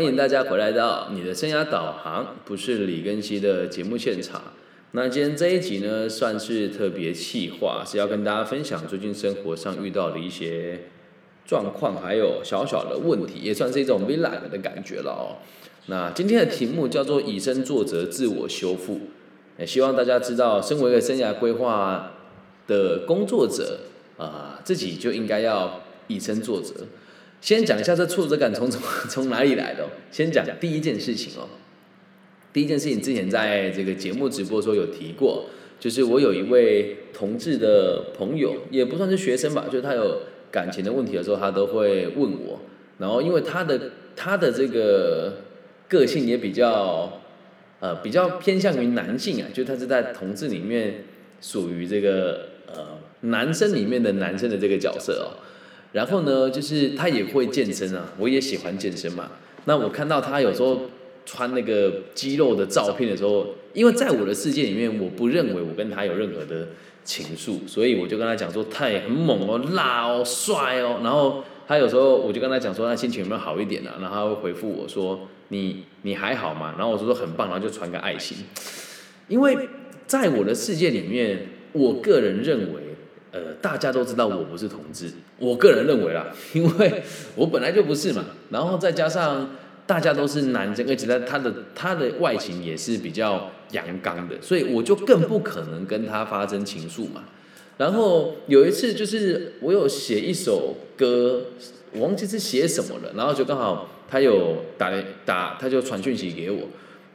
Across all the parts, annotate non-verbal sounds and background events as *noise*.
欢迎大家回来到你的生涯导航，不是李根熙的节目现场。那今天这一集呢，算是特别企划，是要跟大家分享最近生活上遇到的一些状况，还有小小的问题，也算是一种 vlog 的感觉了哦。那今天的题目叫做以身作则，自我修复。也希望大家知道，身为一个生涯规划的工作者啊，自己就应该要以身作则。先讲一下这挫折感从从 *laughs* 从哪里来的。先讲第一件事情哦。第一件事情之前在这个节目直播的时候有提过，就是我有一位同志的朋友，也不算是学生吧，就是他有感情的问题的时候，他都会问我。然后因为他的他的这个个性也比较呃比较偏向于男性啊，就他是在同志里面属于这个呃男生里面的男生的这个角色哦。然后呢，就是他也会健身啊，我也喜欢健身嘛。那我看到他有时候穿那个肌肉的照片的时候，因为在我的世界里面，我不认为我跟他有任何的情愫，所以我就跟他讲说，他也很猛哦，辣哦，帅哦。然后他有时候我就跟他讲说，他心情有没有好一点啊？然后他会回复我说，你你还好吗？然后我说说很棒，然后就传个爱心。因为在我的世界里面，我个人认为。呃，大家都知道我不是同志，我个人认为啦，*laughs* 因为我本来就不是嘛，然后再加上大家都是男生，而且他他的他的外形也是比较阳刚的，所以我就更不可能跟他发生情愫嘛。然后有一次就是我有写一首歌，我忘记是写什么了，然后就刚好他有打打，他就传讯息给我。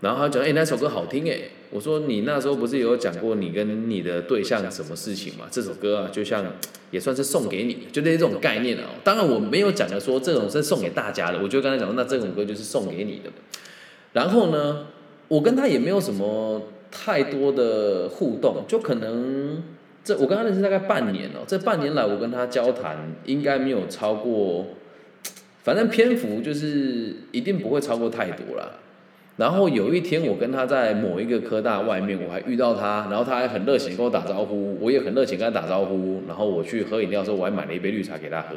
然后他讲，哎，那首歌好听哎。我说你那时候不是有讲过你跟你的对象什么事情嘛？这首歌啊，就像也算是送给你，就这种概念啊。当然我没有讲的说这种是送给大家的，我就刚才讲说，那这种歌就是送给你的。然后呢，我跟他也没有什么太多的互动，就可能这我跟他认识大概半年哦。这半年来我跟他交谈应该没有超过，反正篇幅就是一定不会超过太多了。然后有一天，我跟他在某一个科大外面，我还遇到他，然后他还很热情跟我打招呼，我也很热情跟他打招呼。然后我去喝饮料的时候，我还买了一杯绿茶给他喝，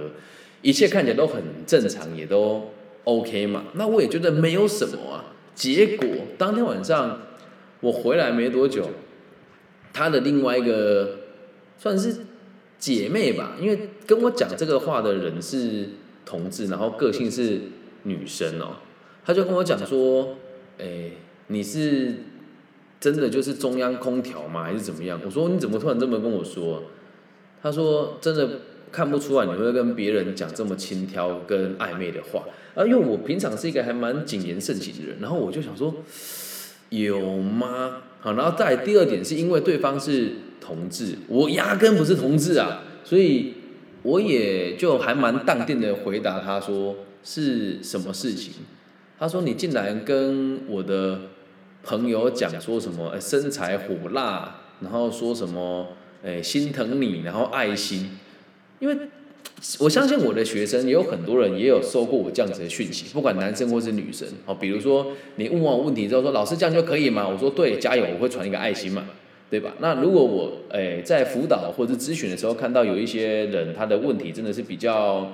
一切看起来都很正常，也都 OK 嘛。那我也觉得没有什么啊。结果当天晚上我回来没多久，他的另外一个算是姐妹吧，因为跟我讲这个话的人是同志，然后个性是女生哦，他就跟我讲说。哎，你是真的就是中央空调吗？还是怎么样？我说你怎么突然这么跟我说？他说真的看不出来你会跟别人讲这么轻佻跟暧昧的话。啊，因为我平常是一个还蛮谨言慎行的人，然后我就想说有吗？好，然后再第二点是因为对方是同志，我压根不是同志啊，所以我也就还蛮淡定的回答他说是什么事情。他说：“你竟然跟我的朋友讲说什么？身材火辣，然后说什么？哎，心疼你，然后爱心。因为我相信我的学生也有很多人也有收过我这样子的讯息，不管男生或是女生。哦，比如说你问完我问题之后说老师这样就可以吗？我说对，加油，我会传一个爱心嘛，对吧？那如果我哎在辅导或者咨询的时候看到有一些人他的问题真的是比较。”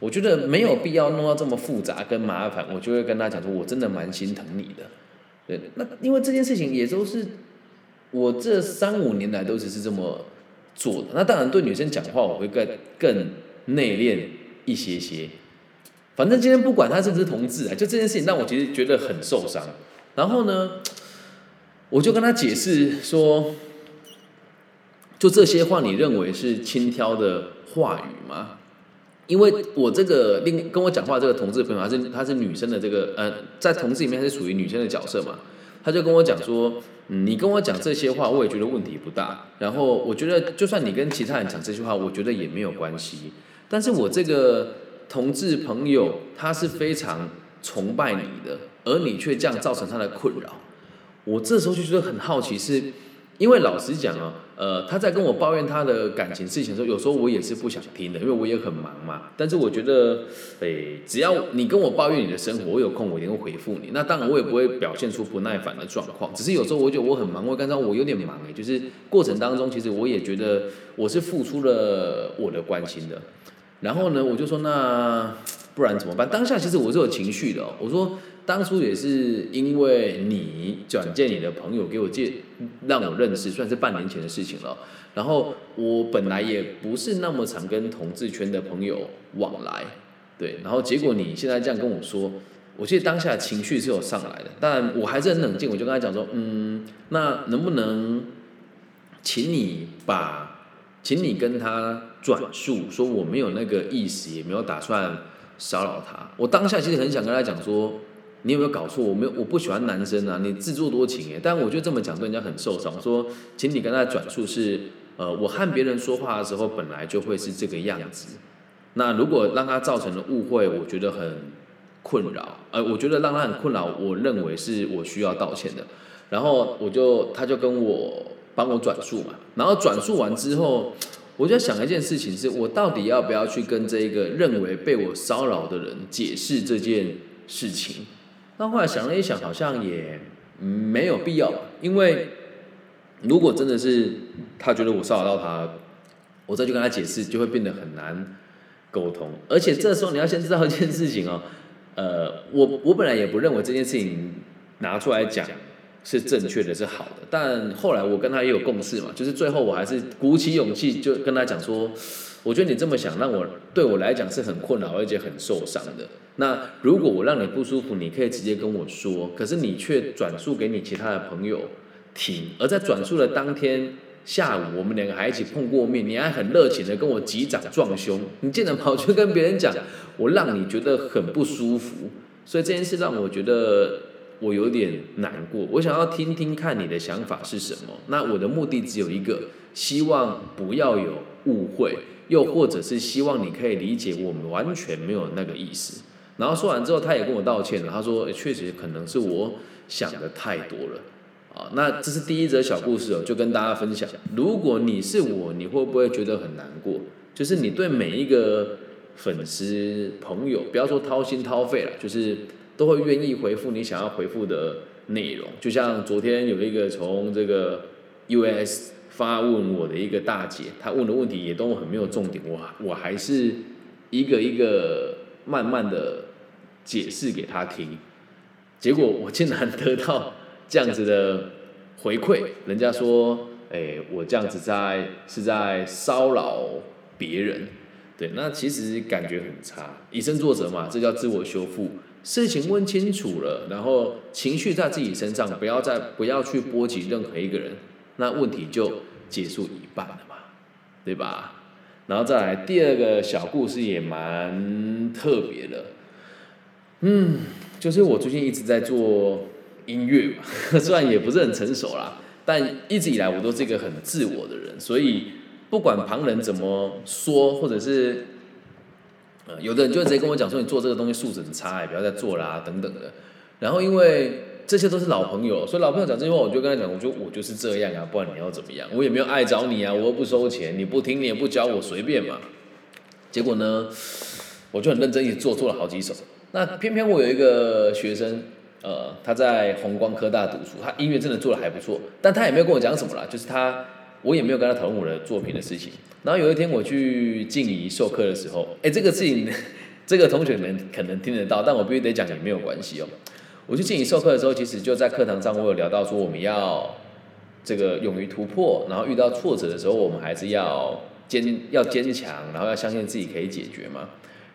我觉得没有必要弄到这么复杂跟麻烦，我就会跟他讲说，我真的蛮心疼你的。对，那因为这件事情也都是我这三五年来都只是这么做的。那当然对女生讲话，我会更更内敛一些些。反正今天不管他是不是同志啊，就这件事情让我其实觉得很受伤。然后呢，我就跟他解释说，就这些话，你认为是轻佻的话语吗？因为我这个另跟我讲话这个同志朋友，他是他是女生的这个呃，在同志里面她是属于女生的角色嘛，他就跟我讲说，嗯，你跟我讲这些话，我也觉得问题不大。然后我觉得，就算你跟其他人讲这句话，我觉得也没有关系。但是我这个同志朋友，他是非常崇拜你的，而你却这样造成他的困扰，我这时候就觉得很好奇是。因为老实讲啊，呃，他在跟我抱怨他的感情事情的时候，有时候我也是不想听的，因为我也很忙嘛。但是我觉得，诶，只要你跟我抱怨你的生活，我有空我一定会回复你。那当然我也不会表现出不耐烦的状况，只是有时候我觉得我很忙，我刚刚我有点忙诶，就是过程当中其实我也觉得我是付出了我的关心的。然后呢，我就说那。不然怎么办？当下其实我是有情绪的，我说当初也是因为你转介你的朋友给我借让我认识，算是半年前的事情了。然后我本来也不是那么常跟同志圈的朋友往来，对，然后结果你现在这样跟我说，我记得当下情绪是有上来的，但我还是很冷静，我就跟他讲说，嗯，那能不能请你把，请你跟他转述，说我没有那个意思，也没有打算骚扰他。我当下其实很想跟他讲说，你有没有搞错？我没有，我不喜欢男生啊，你自作多情哎。但我就这么讲对人家很受伤。我说，请你跟他转述是。呃，我和别人说话的时候，本来就会是这个样子。那如果让他造成了误会，我觉得很困扰。呃，我觉得让他很困扰，我认为是我需要道歉的。然后我就，他就跟我帮我转述嘛。然后转述完之后，我就在想一件事情，是我到底要不要去跟这一个认为被我骚扰的人解释这件事情？那后来想了一想，好像也没有必要，因为。如果真的是他觉得我骚扰到他，我再去跟他解释，就会变得很难沟通。而且这时候你要先知道一件事情哦，呃，我我本来也不认为这件事情拿出来讲是正确的，是好的。但后来我跟他也有共识嘛，就是最后我还是鼓起勇气就跟他讲说，我觉得你这么想让我对我来讲是很困扰而且很受伤的。那如果我让你不舒服，你可以直接跟我说，可是你却转述给你其他的朋友。听。而在转述的当天下午，我们两个还一起碰过面，你还很热情的跟我击掌撞胸，你竟然跑去跟别人讲，我让你觉得很不舒服，所以这件事让我觉得我有点难过。我想要听听看你的想法是什么。那我的目的只有一个，希望不要有误会，又或者是希望你可以理解我们完全没有那个意思。然后说完之后，他也跟我道歉了，他说确实可能是我想的太多了。啊，那这是第一则小故事哦，就跟大家分享。如果你是我，你会不会觉得很难过？就是你对每一个粉丝朋友，不要说掏心掏肺了，就是都会愿意回复你想要回复的内容。就像昨天有一个从这个 US 发问我的一个大姐，她问的问题也都很没有重点，我我还是一个一个慢慢的解释给她听，结果我竟然得到。这样子的回馈，人家说，哎，我这样子在是在骚扰别人，对，那其实感觉很差。以身作则嘛，这叫自我修复。事情问清楚了，然后情绪在自己身上，不要再不要去波及任何一个人，那问题就结束一半了嘛，对吧？然后再来第二个小故事也蛮特别的，嗯，就是我最近一直在做。音乐嘛，*laughs* 虽然也不是很成熟啦，但一直以来我都是一个很自我的人，所以不管旁人怎么说，或者是呃，有的人就直接跟我讲说，你做这个东西素质很差，不要再做啦，等等的。然后因为这些都是老朋友，所以老朋友讲这句话，我就跟他讲，我就我就是这样啊，不然你要怎么样？我也没有爱找你啊，我又不收钱，你不听你也不教我，随便嘛。结果呢，我就很认真一直做，做了好几首。那偏偏我有一个学生。呃，他在红光科大读书，他音乐真的做的还不错，但他也没有跟我讲什么啦，就是他，我也没有跟他讨论我的作品的事情。然后有一天我去静怡授课的时候，哎，这个事情，*laughs* 这个同学们可能听得到，但我必须得讲也没有关系哦。我去静怡授课的时候，其实就在课堂上，我有聊到说我们要这个勇于突破，然后遇到挫折的时候，我们还是要坚要坚强，然后要相信自己可以解决嘛。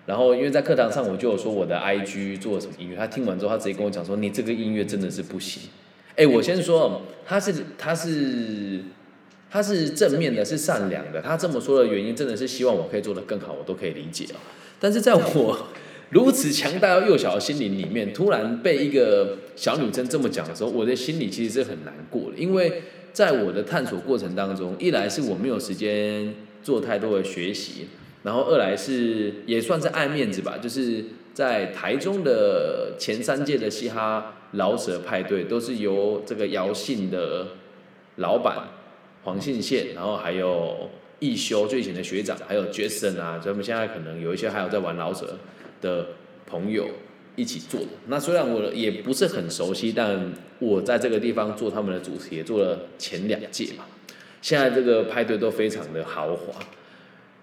然后，因为在课堂上，我就有说我的 I G 做什么音乐。他听完之后，他直接跟我讲说：“你这个音乐真的是不行。”哎，我先说，他是他是他是正面的，是善良的。他这么说的原因，真的是希望我可以做得更好，我都可以理解哦。但是在我如此强大又幼小的心灵里面，突然被一个小女生这么讲的时候，我的心里其实是很难过的。因为在我的探索过程当中，一来是我没有时间做太多的学习。然后二来是也算是爱面子吧，就是在台中的前三届的嘻哈老舍派对，都是由这个姚姓的老板黄信宪，然后还有一修最以前的学长，还有 Jason 啊，咱们现在可能有一些还有在玩老舍的朋友一起做的。那虽然我也不是很熟悉，但我在这个地方做他们的主持，也做了前两届嘛。现在这个派对都非常的豪华。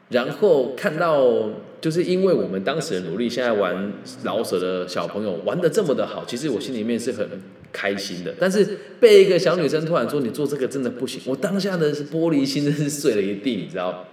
然后看到就是因为我们当时的努力，现在玩老舍的小朋友玩的这么的好，其实我心里面是很开心的。但是被一个小女生突然说你做这个真的不行，我当下的玻璃心真是碎了一地，你知道。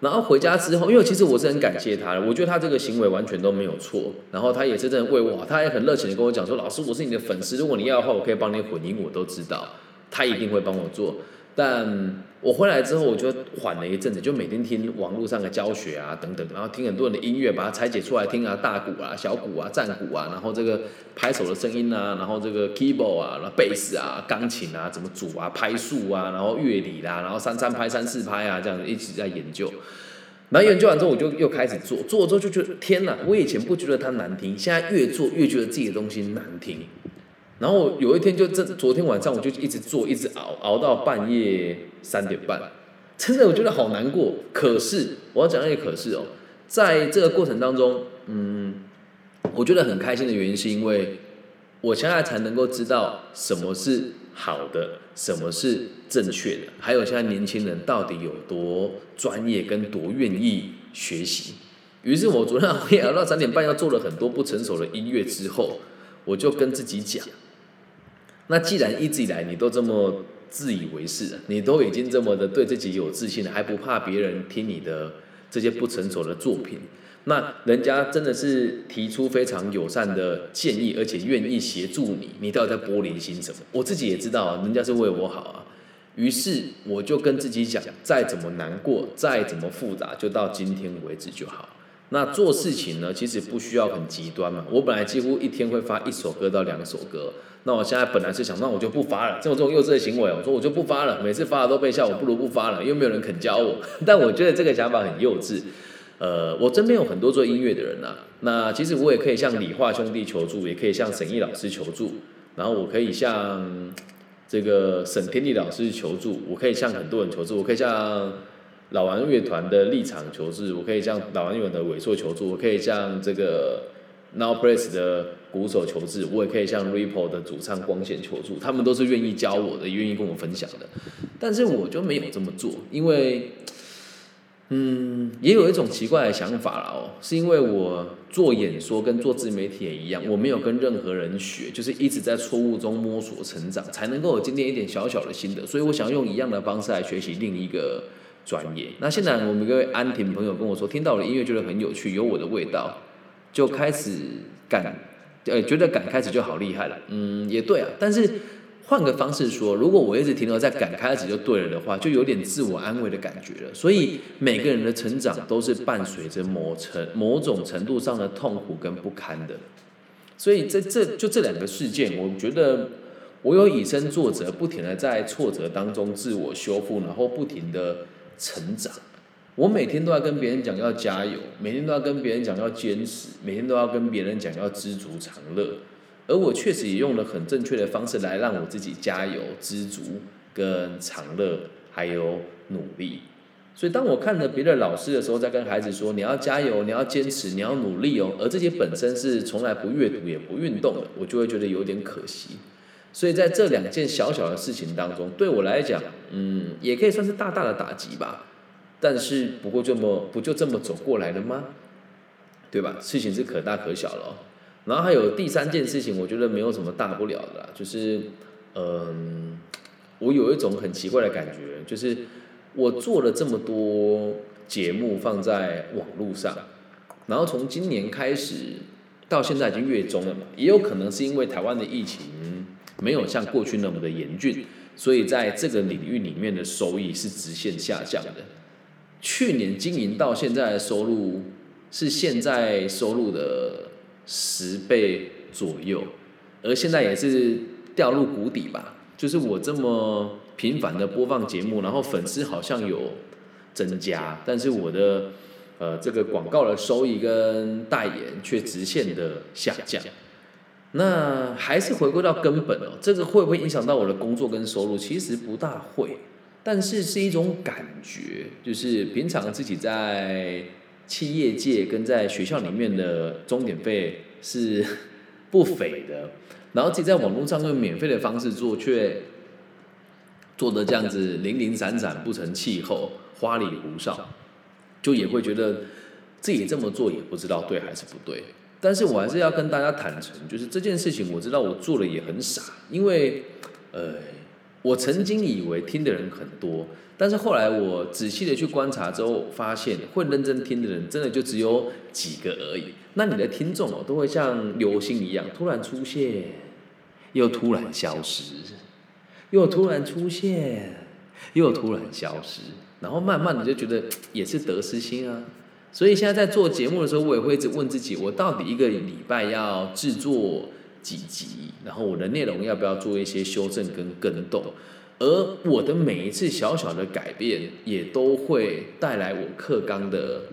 然后回家之后，因为其实我是很感谢他的，我觉得他这个行为完全都没有错。然后他也是真的为我好，他也很热情的跟我讲说：“老师，我是你的粉丝，如果你要的话，我可以帮你混音，我都知道。”他一定会帮我做。但我回来之后，我就缓了一阵子，就每天听网络上的教学啊等等，然后听很多人的音乐，把它拆解出来听啊，大鼓啊、小鼓啊、战鼓啊，然后这个拍手的声音啊，然后这个 keyboard 啊、然后贝斯啊、钢琴啊怎么组啊、拍数啊，然后乐理啦，然后三三拍、三四拍啊，这样子一直在研究。然后研究完之后，我就又开始做，做之后就觉得天哪！我以前不觉得它难听，现在越做越觉得自己的东西难听。然后有一天就这昨天晚上我就一直做，一直熬，熬到半夜三点半，真的我觉得好难过。可是我要讲一个可是哦，在这个过程当中，嗯，我觉得很开心的原因是因为我现在才能够知道什么是好的，什么是正确的，还有现在年轻人到底有多专业跟多愿意学习。于是我昨天熬夜熬到三点半，要做了很多不成熟的音乐之后，我就跟自己讲。那既然一直以来你都这么自以为是，你都已经这么的对自己有自信了，还不怕别人听你的这些不成熟的作品？那人家真的是提出非常友善的建议，而且愿意协助你，你到底在玻璃心什么？我自己也知道啊，人家是为我好啊。于是我就跟自己讲，再怎么难过，再怎么复杂，就到今天为止就好。那做事情呢，其实不需要很极端嘛。我本来几乎一天会发一首歌到两首歌。那我现在本来是想，那我就不发了。这种这种幼稚的行为，我说我就不发了。每次发了都被笑，我不如不发了，又没有人肯教我。*laughs* 但我觉得这个想法很幼稚。呃，我身边有很多做音乐的人呐。那其实我也可以向理化兄弟求助，也可以向沈毅老师求助。然后我可以向这个沈天地老师求助，我可以向很多人求助，我可以向老王乐团的立场求助，我可以向老王乐团的尾硕求助，我可以向这个 Now Press 的。鼓手求助，我也可以向 Ripple 的主唱光线求助，他们都是愿意教我的，愿意跟我分享的。但是我就没有这么做，因为，嗯，也有一种奇怪的想法了哦，是因为我做演说跟做自媒体也一样，我没有跟任何人学，就是一直在错误中摸索成长，才能够有今天一点小小的心得。所以我想用一样的方式来学习另一个专业。那现在我们一位安婷朋友跟我说，听到我的音乐觉得很有趣，有我的味道，就开始敢。呃，觉得敢开始就好厉害了，嗯，也对啊。但是换个方式说，如果我一直停留在敢开始就对了的话，就有点自我安慰的感觉了。所以每个人的成长都是伴随着某程某种程度上的痛苦跟不堪的。所以这这就这两个事件，我觉得我有以身作则，不停的在挫折当中自我修复，然后不停的成长。我每天都要跟别人讲要加油，每天都要跟别人讲要坚持，每天都要跟别人讲要知足常乐，而我确实也用了很正确的方式来让我自己加油、知足、跟常乐，还有努力。所以当我看着别的老师的时候，在跟孩子说你要加油、你要坚持、你要努力哦，而这些本身是从来不阅读也不运动的，我就会觉得有点可惜。所以在这两件小小的事情当中，对我来讲，嗯，也可以算是大大的打击吧。但是不过这么不就这么走过来了吗？对吧？事情是可大可小了。然后还有第三件事情，我觉得没有什么大不了的，就是嗯，我有一种很奇怪的感觉，就是我做了这么多节目放在网络上，然后从今年开始到现在已经月中了嘛，也有可能是因为台湾的疫情没有像过去那么的严峻，所以在这个领域里面的收益是直线下降的。去年经营到现在的收入是现在收入的十倍左右，而现在也是掉入谷底吧。就是我这么频繁的播放节目，然后粉丝好像有增加，但是我的呃这个广告的收益跟代言却直线的下降。那还是回归到根本哦，这个会不会影响到我的工作跟收入？其实不大会。但是是一种感觉，就是平常自己在企业界跟在学校里面的钟点费是 *laughs* 不菲的，然后自己在网络上用免费的方式做，却做的这样子零零散散不成气候，花里胡哨，就也会觉得自己这么做也不知道对还是不对。但是我还是要跟大家坦诚，就是这件事情我知道我做的也很傻，因为呃，我曾经以为听的人很多，但是后来我仔细的去观察之后，发现会认真听的人真的就只有几个而已。那你的听众哦，都会像流星一样突然出现，又突然消失，又突然出现，又突然消失，然后慢慢的就觉得也是得失心啊。所以现在在做节目的时候，我也会一直问自己：我到底一个礼拜要制作几集？然后我的内容要不要做一些修正跟更动？而我的每一次小小的改变，也都会带来我课纲的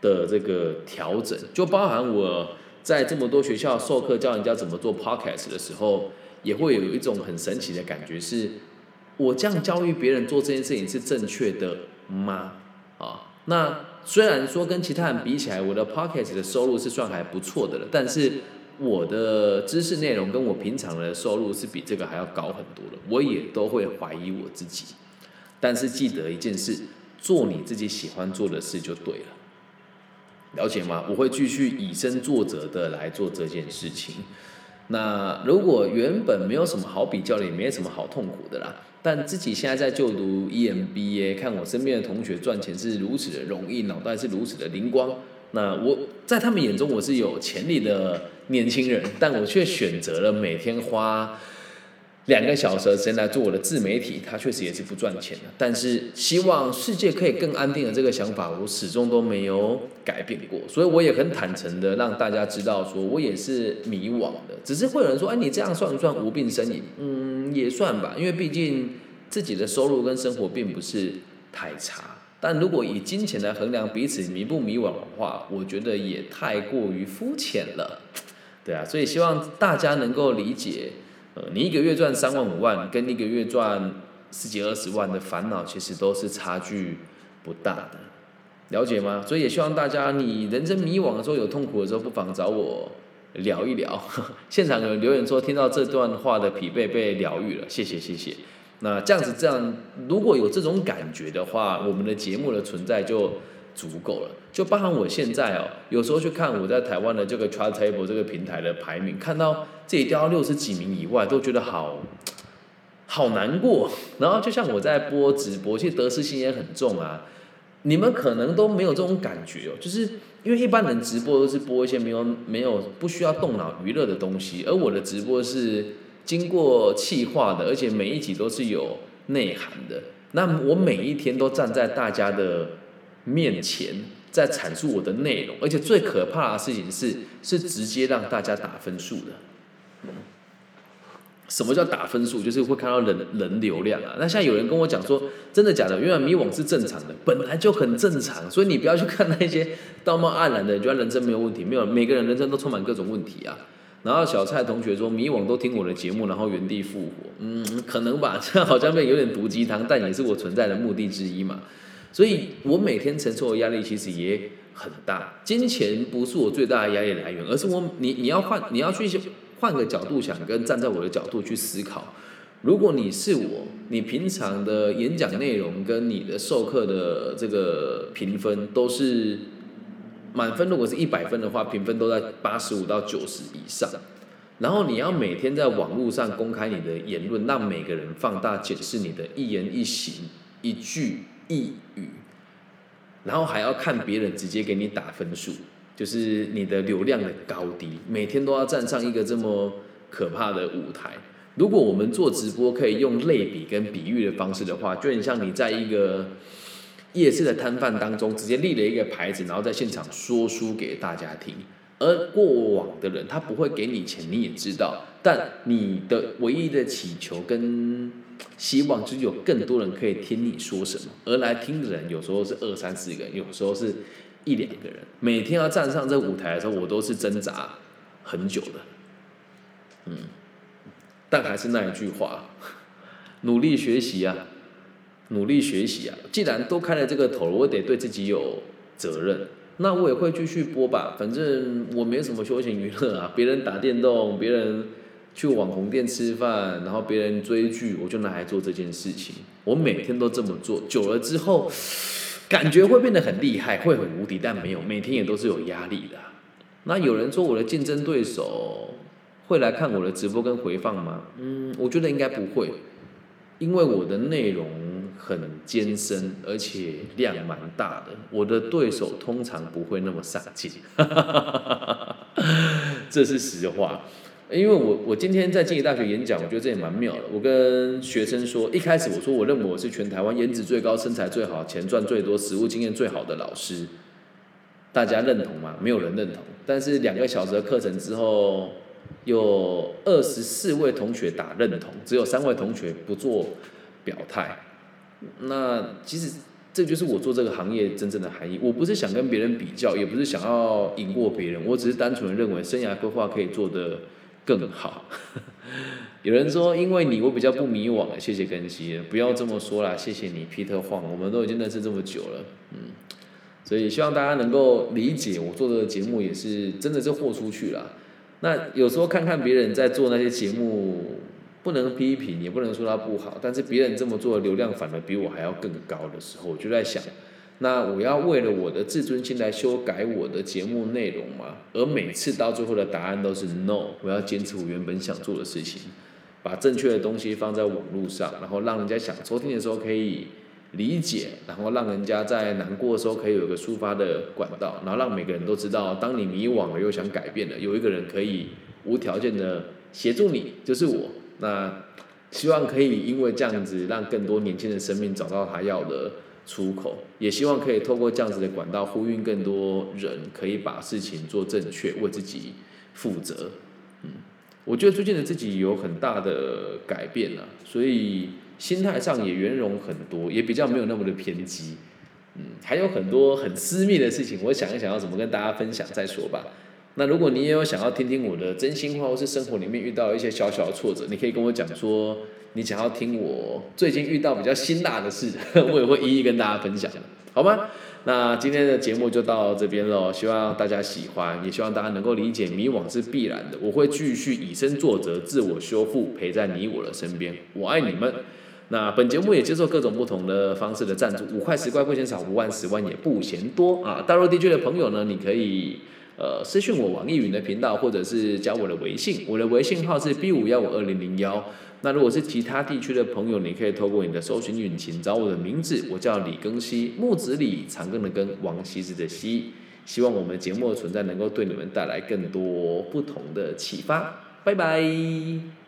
的这个调整，就包含我在这么多学校授课教人家怎么做 podcast 的时候，也会有一种很神奇的感觉：是我这样教育别人做这件事情是正确的吗？啊，那。虽然说跟其他人比起来，我的 podcast 的收入是算还不错的了，但是我的知识内容跟我平常的收入是比这个还要高很多的，我也都会怀疑我自己。但是记得一件事，做你自己喜欢做的事就对了，了解吗？我会继续以身作则的来做这件事情。那如果原本没有什么好比较的，也没什么好痛苦的啦。但自己现在在就读 EMBA，看我身边的同学赚钱是如此的容易，脑袋是如此的灵光。那我在他们眼中我是有潜力的年轻人，但我却选择了每天花。两个小时的时间来做我的自媒体，它确实也是不赚钱的。但是希望世界可以更安定的这个想法，我始终都没有改变过。所以我也很坦诚的让大家知道，说我也是迷惘的。只是会有人说，哎，你这样算不算无病呻吟？嗯，也算吧，因为毕竟自己的收入跟生活并不是太差。但如果以金钱来衡量彼此迷不迷惘的话，我觉得也太过于肤浅了。对啊，所以希望大家能够理解。呃，你一个月赚三万五万，跟一个月赚十几二十万的烦恼，其实都是差距不大的，了解吗？所以也希望大家，你人生迷惘的时候，有痛苦的时候，不妨找我聊一聊。*laughs* 现场有留言说，听到这段话的疲惫被疗愈了，谢谢谢谢。那这样子这样，如果有这种感觉的话，我们的节目的存在就。足够了，就包含我现在哦，有时候去看我在台湾的这个 Chartable 这个平台的排名，看到自己掉到六十几名以外，都觉得好好难过。*laughs* 然后就像我在播直播，其实得失心也很重啊。你们可能都没有这种感觉哦，就是因为一般人直播都是播一些没有没有不需要动脑娱乐的东西，而我的直播是经过气化的，而且每一集都是有内涵的。那我每一天都站在大家的。面前在阐述我的内容，而且最可怕的事情是，是直接让大家打分数的。什么叫打分数？就是会看到人人流量啊。那现在有人跟我讲说，真的假的？因为迷惘是正常的，本来就很正常，所以你不要去看那些道貌岸然的，觉得人生没有问题。没有，每个人人生都充满各种问题啊。然后小蔡同学说，迷惘都听我的节目，然后原地复活。嗯，可能吧，这好像被有点毒鸡汤，但也是我存在的目的之一嘛。所以我每天承受的压力其实也很大，金钱不是我最大的压力来源，而是我你你要换你要去换个角度想，跟站在我的角度去思考。如果你是我，你平常的演讲内容跟你的授课的这个评分都是满分，如果是一百分的话，评分都在八十五到九十以上。然后你要每天在网络上公开你的言论，让每个人放大检视你的一言一行一句。一语，然后还要看别人直接给你打分数，就是你的流量的高低，每天都要站上一个这么可怕的舞台。如果我们做直播可以用类比跟比喻的方式的话，就很像你在一个夜市的摊贩当中直接立了一个牌子，然后在现场说书给大家听。而过往的人他不会给你钱，你也知道，但你的唯一的祈求跟希望就是有更多人可以听你说什么，而来听的人有时候是二三四个人，有时候是一两个人。每天要站上这舞台的时候，我都是挣扎很久的。嗯，但还是那一句话，*laughs* 努力学习啊，努力学习啊！既然都开了这个头，我得对自己有责任。那我也会继续播吧，反正我没什么休闲娱乐啊，别人打电动，别人。去网红店吃饭，然后别人追剧，我就拿来做这件事情。我每天都这么做，久了之后，感觉会变得很厉害，会很无敌，但没有，每天也都是有压力的。那有人说我的竞争对手会来看我的直播跟回放吗？嗯，我觉得应该不会，因为我的内容很艰深，而且量蛮大的，我的对手通常不会那么上进，*laughs* 这是实话。因为我我今天在经济大学演讲，我觉得这也蛮妙的。我跟学生说，一开始我说我认为我是全台湾颜值最高、身材最好、钱赚最多、实务经验最好的老师，大家认同吗？没有人认同。但是两个小时的课程之后，有二十四位同学打认同，只有三位同学不做表态。那其实这就是我做这个行业真正的含义。我不是想跟别人比较，也不是想要赢过别人，我只是单纯的认为生涯规划可以做的。更好，*laughs* 有人说因为你我比较不迷惘谢谢根基，不要这么说啦，谢谢你，Peter 我们都已经认识这么久了，嗯，所以希望大家能够理解我做这个节目也是真的是豁出去了。那有时候看看别人在做那些节目，不能批评，也不能说他不好，但是别人这么做流量反而比我还要更高的时候，我就在想。那我要为了我的自尊心来修改我的节目内容吗？而每次到最后的答案都是 no。我要坚持我原本想做的事情，把正确的东西放在网络上，然后让人家想收听的时候可以理解，然后让人家在难过的时候可以有个抒发的管道，然后让每个人都知道，当你迷惘了又想改变了，有一个人可以无条件的协助你，就是我。那希望可以因为这样子，让更多年轻的生命找到他要的。出口，也希望可以透过这样子的管道，呼吁更多人可以把事情做正确，为自己负责。嗯，我觉得最近的自己有很大的改变了，所以心态上也圆融很多，也比较没有那么的偏激。嗯，还有很多很私密的事情，我想一想要怎么跟大家分享再说吧。那如果你也有想要听听我的真心话，或是生活里面遇到一些小小的挫折，你可以跟我讲说。你想要听我最近遇到比较辛辣的事，*laughs* 我也会一一跟大家分享，好吗？*laughs* 那今天的节目就到这边喽，希望大家喜欢，也希望大家能够理解迷惘是必然的。我会继续以身作则，自我修复，陪在你我的身边。我爱你们。那本节目也接受各种不同的方式的赞助，五块十块不嫌少，五万十万也不嫌多啊！大陆地区的朋友呢，你可以呃私讯我网易云的频道，或者是加我的微信，我的微信号是 B 五幺五二零零幺。那如果是其他地区的朋友，你可以透过你的搜寻引擎找我的名字，我叫李庚希，木子李，长庚的庚，王羲之的羲。希望我们节目的存在能够对你们带来更多不同的启发。拜拜。